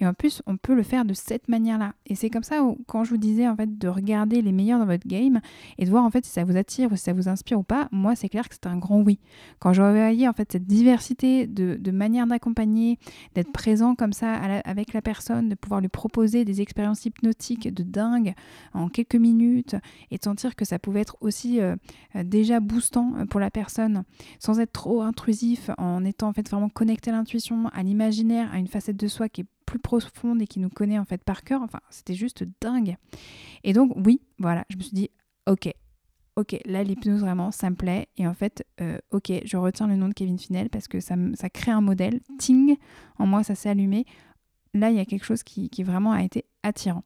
Et en plus, on peut le faire de cette manière-là. Et c'est comme ça où, quand je vous disais en fait de regarder les meilleurs dans votre game et de voir en fait si ça vous attire ou si ça vous inspire ou pas, moi c'est clair que c'est un grand oui. Quand je voyais en fait cette diversité de, de manières d'accompagner, d'être présent comme ça avec la personne, de pouvoir lui proposer des expériences hypnotiques de dingue en quelques minutes et de sentir que ça pouvait être aussi euh, euh, déjà boostant euh, pour la personne sans être trop intrusif, en étant en fait vraiment connecté à l'intuition, à l'imaginaire, à une facette de soi qui est plus profonde et qui nous connaît en fait par cœur. Enfin, c'était juste dingue. Et donc, oui, voilà, je me suis dit, ok, ok, là, l'hypnose vraiment, ça me plaît. Et en fait, euh, ok, je retiens le nom de Kevin Finel parce que ça, ça crée un modèle. Ting, en moi, ça s'est allumé. Là, il y a quelque chose qui, qui vraiment a été attirant.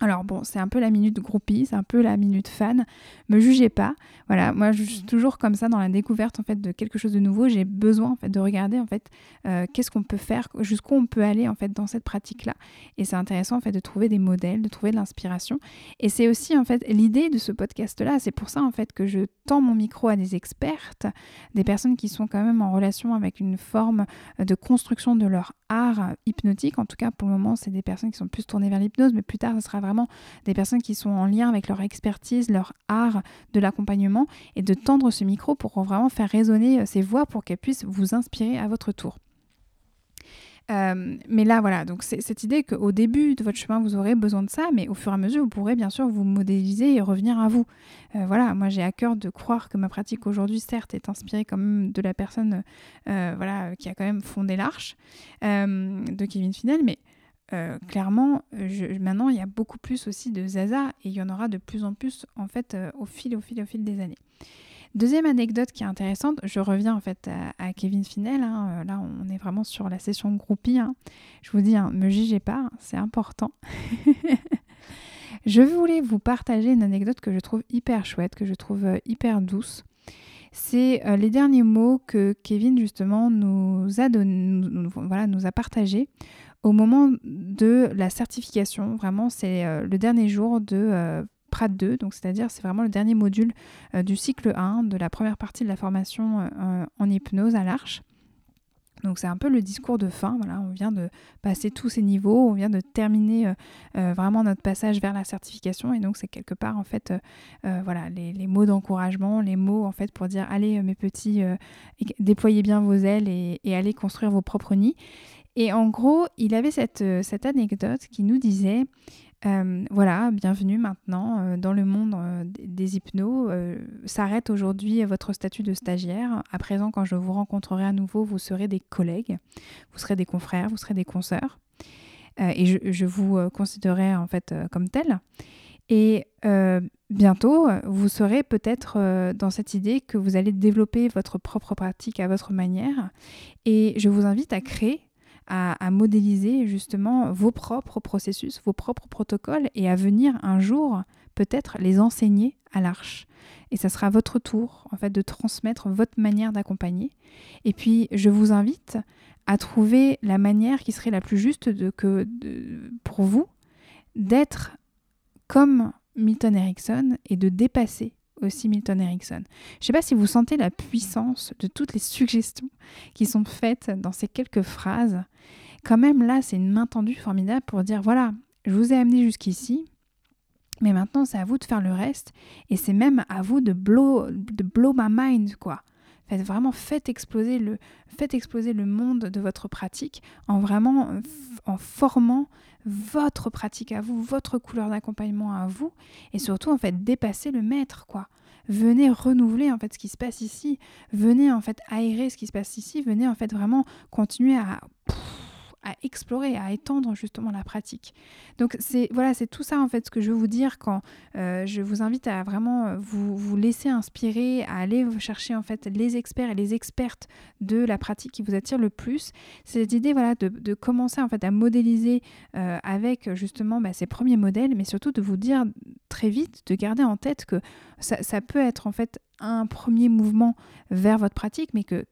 Alors bon, c'est un peu la minute groupie, c'est un peu la minute fan. Me jugez pas. Voilà, moi je suis toujours comme ça dans la découverte en fait de quelque chose de nouveau. J'ai besoin en fait de regarder en fait euh, qu'est-ce qu'on peut faire, jusqu'où on peut aller en fait dans cette pratique-là. Et c'est intéressant en fait de trouver des modèles, de trouver de l'inspiration. Et c'est aussi en fait l'idée de ce podcast-là. C'est pour ça en fait que je tends mon micro à des expertes, des personnes qui sont quand même en relation avec une forme de construction de leur art hypnotique. En tout cas, pour le moment, c'est des personnes qui sont plus tournées vers l'hypnose, mais plus tard, ce sera vraiment des personnes qui sont en lien avec leur expertise, leur art de l'accompagnement et de tendre ce micro pour vraiment faire résonner euh, ces voix pour qu'elles puissent vous inspirer à votre tour. Euh, mais là, voilà, donc c'est cette idée qu'au début de votre chemin, vous aurez besoin de ça, mais au fur et à mesure, vous pourrez bien sûr vous modéliser et revenir à vous. Euh, voilà, moi j'ai à cœur de croire que ma pratique aujourd'hui, certes, est inspirée quand même de la personne voilà, qui a quand même fondé l'Arche, de Kevin Finel, mais euh, clairement, maintenant, il y a beaucoup plus aussi de Zaza et il y en aura de plus en plus en fait euh, au fil, au fil, au fil des années. Deuxième anecdote qui est intéressante, je reviens en fait à, Kevin Finel. Hein, euh, là, on est vraiment sur la session groupie. Hein. Je vous dis, hein, me jugez pas, c'est important. je voulais vous partager une anecdote que je trouve hyper chouette, que je trouve hyper douce. C'est les derniers mots que Kevin justement nous a voilà, nous a partagés au moment de la certification, vraiment, c'est euh, le dernier jour de euh, PRAT 2, donc c'est-à-dire c'est vraiment le dernier module euh, du cycle 1 de la première partie de la formation en hypnose à l'Arche. Donc c'est un peu le discours de fin, voilà, on vient de passer tous ces niveaux, on vient de terminer vraiment notre passage vers la certification et donc c'est quelque part en fait voilà les, mots d'encouragement, les mots en fait pour dire allez mes petits, déployez bien vos ailes et, allez construire vos propres nids. Et en gros, il avait cette, euh, cette anecdote qui nous disait, euh, voilà, bienvenue maintenant euh, dans le monde des hypnos. S'arrête aujourd'hui votre statut de stagiaire. À présent, quand je vous rencontrerai à nouveau, vous serez des collègues, vous serez des confrères, vous serez des consoeurs. et je, je, vous considérerai en fait comme tel. Et bientôt, vous serez peut-être dans cette idée que vous allez développer votre propre pratique à votre manière. Et je vous invite à créer à, modéliser justement vos propres processus, vos propres protocoles et à venir un jour peut-être les enseigner à l'arche. Et ça sera votre tour en fait de transmettre votre manière d'accompagner. Et puis je vous invite à trouver la manière qui serait la plus juste de, que, pour vous d'être comme Milton Erickson et de dépasser aussi Milton Erickson. Je ne sais pas si vous sentez la puissance de toutes les suggestions qui sont faites dans ces quelques phrases. Quand même, là, c'est une main tendue formidable pour dire voilà, je vous ai amené jusqu'ici, mais maintenant, c'est à vous de faire le reste. Et c'est même à vous de blow, de blow my mind, quoi. Faites vraiment, faites exploser, le, faites exploser le monde de votre pratique en vraiment en formant votre pratique à vous, votre couleur d'accompagnement à vous. Et surtout, en fait, dépasser le maître, quoi. Venez renouveler en fait ce qui se passe ici. Venez en fait aérer ce qui se passe ici. Venez en fait vraiment continuer à à explorer, à étendre justement la pratique. Donc c'est voilà, c'est tout ça en fait ce que je veux vous dire quand euh, je vous invite à vraiment euh, vous, vous laisser inspirer, à aller chercher en fait les experts et les expertes de la pratique qui vous attire le plus. C'est cette idée voilà de, commencer en fait à modéliser euh, avec justement bah, ces premiers modèles, mais surtout de vous dire très vite, de garder en tête que ça, ça peut être en fait un premier mouvement vers votre pratique, mais que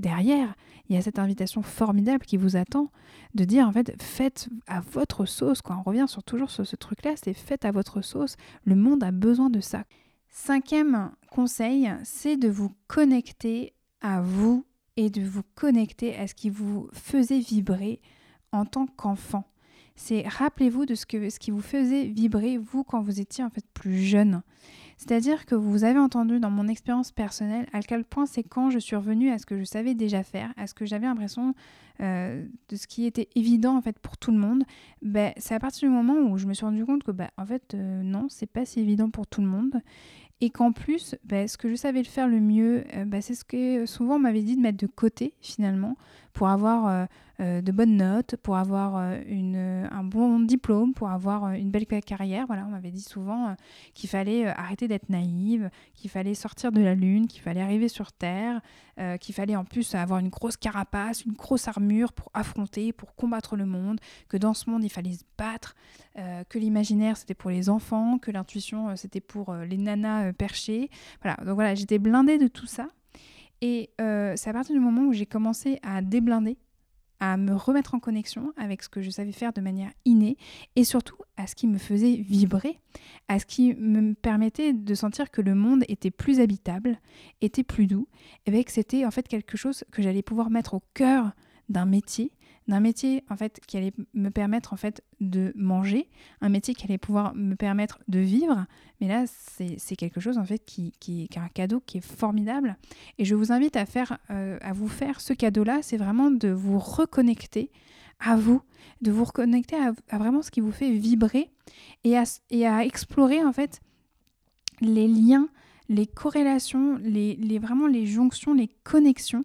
derrière, il y a cette invitation formidable qui vous attend de dire en fait faites à votre sauce. Quand on revient sur toujours sur ce truc-là, c'est faites à votre sauce. Le monde a besoin de ça. Cinquième conseil, c'est de vous connecter à vous et de vous connecter à ce qui vous faisait vibrer en tant qu'enfant. C'est rappelez-vous de ce, que, ce qui vous faisait vibrer vous quand vous étiez en fait plus jeune. C'est-à-dire que vous avez entendu dans mon expérience personnelle à quel point c'est quand je suis revenue à ce que je savais déjà faire, à ce que j'avais l'impression euh, de ce qui était évident en fait pour tout le monde. Ben, c'est à partir du moment où je me suis rendu compte que ben, en fait euh, non, c'est pas si évident pour tout le monde. Et qu'en plus, ben, ce que je savais le faire le mieux, euh, c'est ce que souvent on m'avait dit de mettre de côté finalement pour avoir euh, de bonnes notes, pour avoir euh, une, un bon diplôme, pour avoir euh, une belle carrière. Voilà, on m'avait dit souvent qu'il fallait arrêter d'être naïve, qu'il fallait sortir de la lune, qu'il fallait arriver sur Terre, qu'il fallait en plus avoir une grosse carapace, une grosse armure pour affronter, pour combattre le monde, que dans ce monde il fallait se battre, que l'imaginaire c'était pour les enfants, que l'intuition c'était pour les nanas perchées. Voilà, donc voilà, j'étais blindée de tout ça. Et c'est à partir du moment où j'ai commencé à déblinder à me remettre en connexion avec ce que je savais faire de manière innée et surtout à ce qui me faisait vibrer, à ce qui me permettait de sentir que le monde était plus habitable, était plus doux, et que c'était en fait quelque chose que j'allais pouvoir mettre au cœur d'un métier d'un métier en fait qui allait me permettre en fait de manger, un métier qui allait pouvoir me permettre de vivre. Mais là, c'est quelque chose en fait qui, est un cadeau qui est formidable. Et je vous invite à faire, euh, à vous faire ce cadeau-là, c'est vraiment de vous reconnecter à vous, de vous reconnecter à, vraiment ce qui vous fait vibrer et à, et à explorer en fait les liens, les corrélations, les, les, vraiment les jonctions, les connexions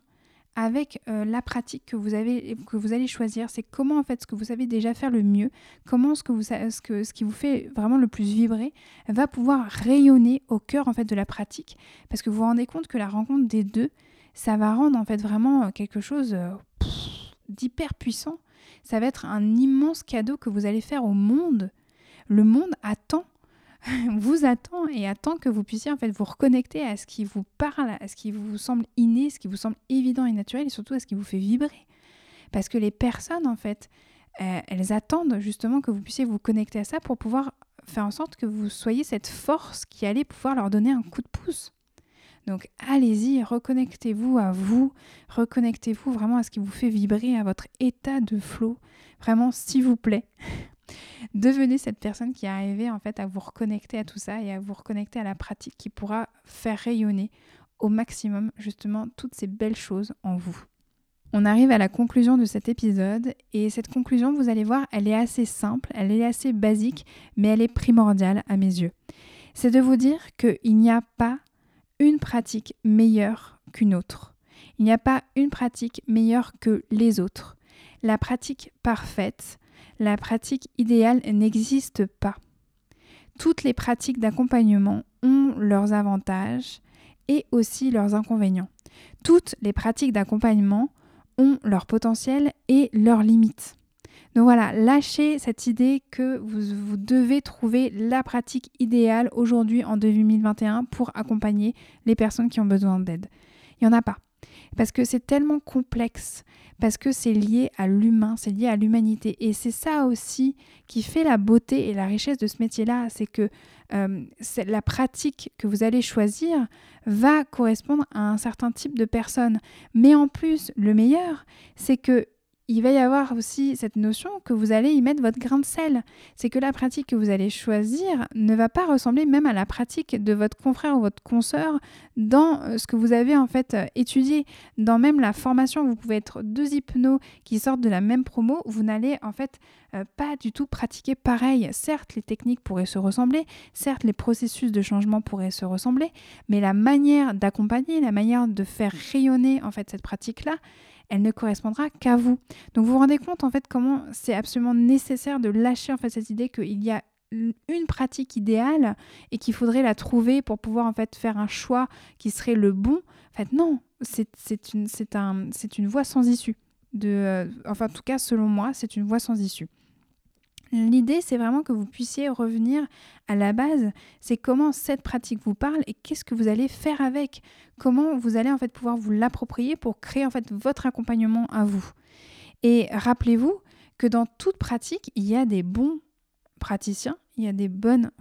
avec euh, la pratique que vous, avez, que vous allez choisir. C'est comment en fait ce que vous savez déjà faire le mieux, comment ce, que vous, ce, que, ce qui vous fait vraiment le plus vibrer va pouvoir rayonner au cœur en fait de la pratique. Parce que vous vous rendez compte que la rencontre des deux, ça va rendre en fait vraiment euh, quelque chose euh, d'hyper puissant. Ça va être un immense cadeau que vous allez faire au monde. Le monde attend vous attend et attend que vous puissiez en fait vous reconnecter à ce qui vous parle, à ce qui vous semble inné, ce qui vous semble évident et naturel et surtout à ce qui vous fait vibrer. Parce que les personnes en fait, euh, elles attendent justement que vous puissiez vous connecter à ça pour pouvoir faire en sorte que vous soyez cette force qui allait pouvoir leur donner un coup de pouce. Donc allez-y, reconnectez-vous à vous, reconnectez-vous vraiment à ce qui vous fait vibrer, à votre état de flot. Vraiment, s'il vous plaît, Devenez cette personne qui est arrivée en fait à vous reconnecter à tout ça et à vous reconnecter à la pratique qui pourra faire rayonner au maximum justement toutes ces belles choses en vous. On arrive à la conclusion de cet épisode et cette conclusion, vous allez voir, elle est assez simple, elle est assez basique, mais elle est primordiale à mes yeux. C'est de vous dire qu'il n'y a pas une pratique meilleure qu'une autre. Il n'y a pas une pratique meilleure que les autres. La pratique parfaite, la pratique idéale n'existe pas. Toutes les pratiques d'accompagnement ont leurs avantages et aussi leurs inconvénients. Toutes les pratiques d'accompagnement ont leur potentiel et leurs limites. Donc voilà, lâchez cette idée que vous, devez trouver la pratique idéale aujourd'hui en 2021 pour accompagner les personnes qui ont besoin d'aide. Il n'y en a pas. Parce que c'est tellement complexe, parce que c'est lié à l'humain, c'est lié à l'humanité. Et c'est ça aussi qui fait la beauté et la richesse de ce métier-là, c'est que euh, la pratique que vous allez choisir va correspondre à un certain type de personne. Mais en plus, le meilleur, c'est que il va y avoir aussi cette notion que vous allez y mettre votre grain de sel. C'est que la pratique que vous allez choisir ne va pas ressembler même à la pratique de votre confrère ou votre consoeur dans euh, ce que vous avez en fait euh, étudié. Dans même la formation, vous pouvez être deux hypnos qui sortent de la même promo, vous n'allez en fait euh, pas du tout pratiquer pareil. Certes, les techniques pourraient se ressembler, certes, les processus de changement pourraient se ressembler, mais la manière d'accompagner, la manière de faire rayonner en fait cette pratique-là, elle ne correspondra qu'à vous. Donc vous vous rendez compte en fait comment c'est absolument nécessaire de lâcher en fait cette idée qu'il y a une pratique idéale et qu'il faudrait la trouver pour pouvoir en fait faire un choix qui serait le bon. En fait non, c'est une, un, une voie sans issue. De, euh, enfin en tout cas selon moi c'est une voie sans issue. L'idée, c'est vraiment que vous puissiez revenir à la base, c'est comment cette pratique vous parle et qu'est-ce que vous allez faire avec, comment vous allez en fait pouvoir vous l'approprier pour créer en fait votre accompagnement à vous. Et rappelez-vous que dans toute pratique, il y a des bons praticiens, il y a des bonnes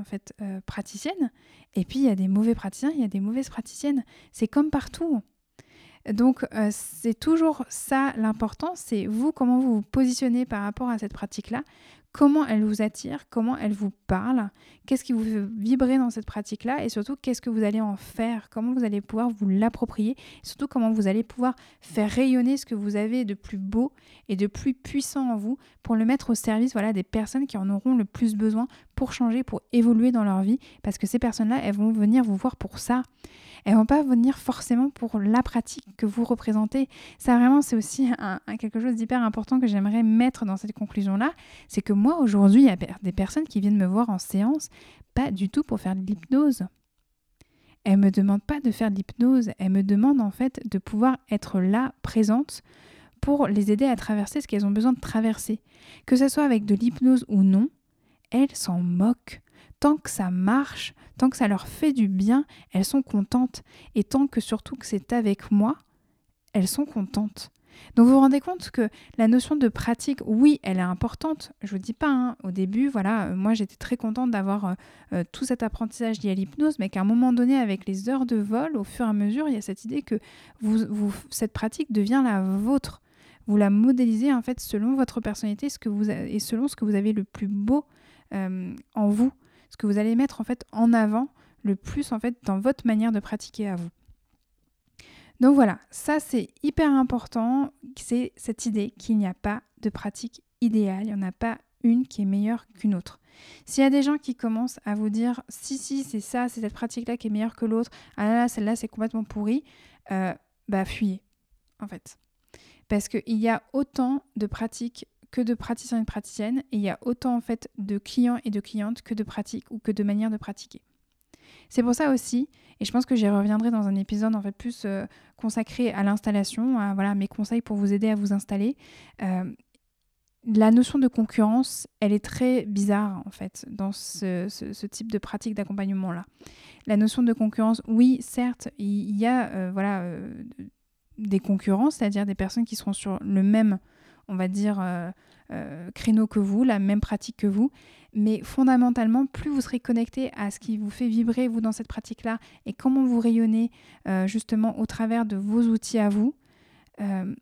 euh, praticiennes, et puis il y a des mauvais praticiens, il y a des mauvaises praticiennes. C'est comme partout. Donc euh, c'est toujours ça l'important, c'est vous comment vous vous positionnez par rapport à cette pratique-là, comment elle vous attire, comment elle vous parle, qu'est-ce qui vous fait vibrer dans cette pratique-là et surtout qu'est-ce que vous allez en faire, comment vous allez pouvoir vous l'approprier, surtout comment vous allez pouvoir faire rayonner ce que vous avez de plus beau et de plus puissant en vous pour le mettre au service voilà, des personnes qui en auront le plus besoin pour changer, pour évoluer dans leur vie parce que ces personnes-là, elles vont venir vous voir pour ça. Elles vont pas venir forcément pour la pratique que vous représentez. Ça vraiment, c'est aussi quelque chose d'hyper important que j'aimerais mettre dans cette conclusion-là. C'est que moi, aujourd'hui, il y a des personnes qui viennent me voir en séance, pas du tout pour faire de l'hypnose. Elles me demandent pas de faire de l'hypnose, elles me demandent en fait de pouvoir être là, présente, pour les aider à traverser ce qu'elles ont besoin de traverser. Que ce soit avec de l'hypnose ou non, elles s'en moquent tant que ça marche, tant que ça leur fait du bien, elles sont contentes. Et tant que surtout que c'est avec moi, elles sont contentes. Donc vous vous rendez compte que la notion de pratique, oui, elle est importante. Je vous dis pas, hein, au début, voilà, euh, moi j'étais très contente d'avoir euh, euh, tout cet apprentissage lié à l'hypnose, mais qu'à un moment donné, avec les heures de vol, au fur et à mesure, il y a cette idée que cette pratique devient la vôtre. Vous la modélisez en fait selon votre personnalité ce que vous et selon ce que vous avez le plus beau en vous ce que vous allez mettre en fait en avant le plus en fait dans votre manière de pratiquer à vous. Donc voilà, ça c'est hyper important, c'est cette idée qu'il n'y a pas de pratique idéale, il n'y en a pas une qui est meilleure qu'une autre. S'il y a des gens qui commencent à vous dire si si c'est ça, c'est cette pratique-là qui est meilleure que l'autre, ah là là, celle-là c'est complètement pourri, euh, bah fuyez en fait. Parce qu'il y a autant de pratiques que de praticiens et de praticiennes, et il y a autant en fait de clients et de clientes que de pratiques ou que de manières de pratiquer. C'est pour ça aussi, et je pense que j'y reviendrai dans un épisode en fait plus euh, consacré à l'installation, à voilà mes conseils pour vous aider à vous installer. Euh, la notion de concurrence, elle est très bizarre en fait dans ce, type de pratique d'accompagnement là. La notion de concurrence, oui, certes, il y, a euh, voilà des concurrents, c'est-à-dire des personnes qui seront sur le même on va dire, euh, euh, créneau que vous, la même pratique que vous. Mais fondamentalement, plus vous serez connecté à ce qui vous fait vibrer, vous, dans cette pratique-là, et comment vous rayonnez euh, justement au travers de vos outils à vous,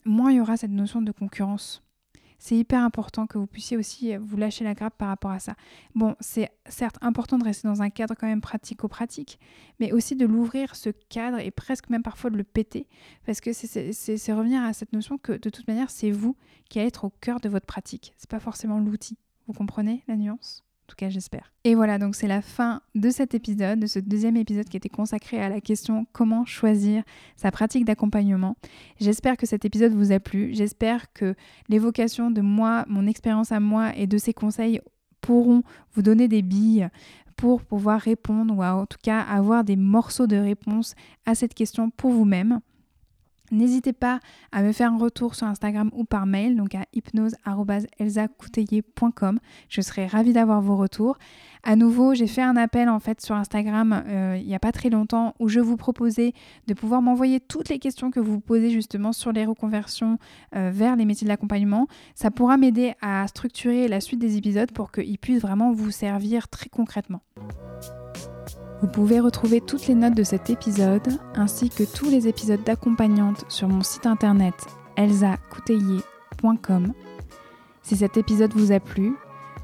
moins il y aura cette notion de concurrence c'est hyper important que vous puissiez aussi euh, vous lâcher la grappe par rapport à ça. Bon, c'est certes important de rester dans un cadre quand même pratico-pratique, mais aussi de l'ouvrir ce cadre et presque même parfois de le péter, parce que c'est revenir à cette notion que de toute manière, c'est vous qui allez être au cœur de votre pratique. C'est pas forcément l'outil. Vous comprenez la nuance? Tout cas, j'espère. Et voilà, donc c'est la fin de cet épisode, de ce deuxième épisode qui était consacré à la question comment choisir sa pratique d'accompagnement? J'espère que cet épisode vous a plu. J'espère que l'évocation de moi, mon expérience à moi et de ces conseils pourront vous donner des billes pour pouvoir répondre ou en tout cas avoir des morceaux de réponse à cette question pour vous-même. N'hésitez pas à me faire un retour sur Instagram ou par mail, donc à hypnose.elsacouteiller.com. Je serai ravie d'avoir vos retours. À nouveau, j'ai fait un appel en fait sur Instagram euh, il n'y a pas très longtemps où je vous proposais de pouvoir m'envoyer toutes les questions que vous posez justement sur les reconversions euh, vers les métiers de l'accompagnement. Ça pourra m'aider à structurer la suite des épisodes pour qu'ils puissent vraiment vous servir très concrètement. Vous pouvez retrouver toutes les notes de cet épisode ainsi que tous les épisodes d'accompagnante sur mon site internet elsacouteiller.com. Si cet épisode vous a plu,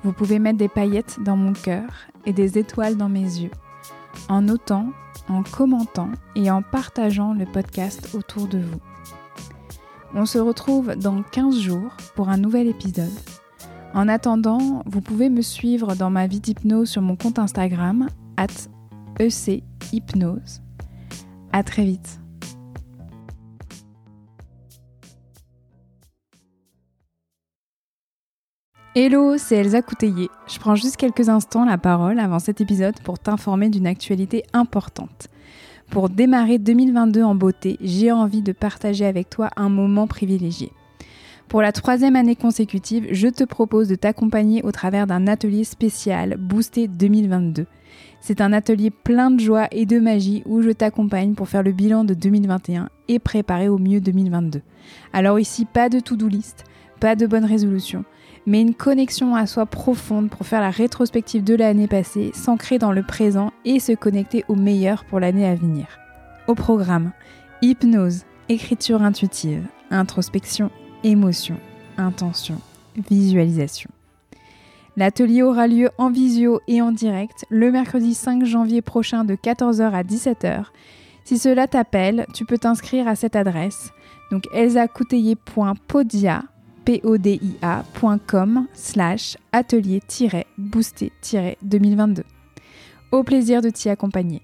vous pouvez mettre des paillettes dans mon cœur et des étoiles dans mes yeux en notant, en commentant et en partageant le podcast autour de vous. On se retrouve dans 15 jours pour un nouvel épisode. En attendant, vous pouvez me suivre dans ma vie d'hypnose sur mon compte Instagram, at EC Hypnose. À très vite. Hello, c'est Elsa Couteillé. Je prends juste quelques instants la parole avant cet épisode pour t'informer d'une actualité importante. Pour démarrer 2022 en beauté, j'ai envie de partager avec toi un moment privilégié. Pour la troisième année consécutive, je te propose de t'accompagner au travers d'un atelier spécial Boosté 2022. C'est un atelier plein de joie et de magie où je t'accompagne pour faire le bilan de 2021 et préparer au mieux 2022. Alors ici, pas de to-do list, pas de bonne résolution, mais une connexion à soi profonde pour faire la rétrospective de l'année passée, s'ancrer dans le présent et se connecter au meilleur pour l'année à venir. Au programme, hypnose, écriture intuitive, introspection, émotion, intention, visualisation. L'atelier aura lieu en visio et en direct le mercredi 5 janvier prochain de 14h à 17h. Si cela t'appelle, tu peux t'inscrire à cette adresse, donc elsacouteiller.podia.com slash atelier-boosté-2022. Au plaisir de t'y accompagner.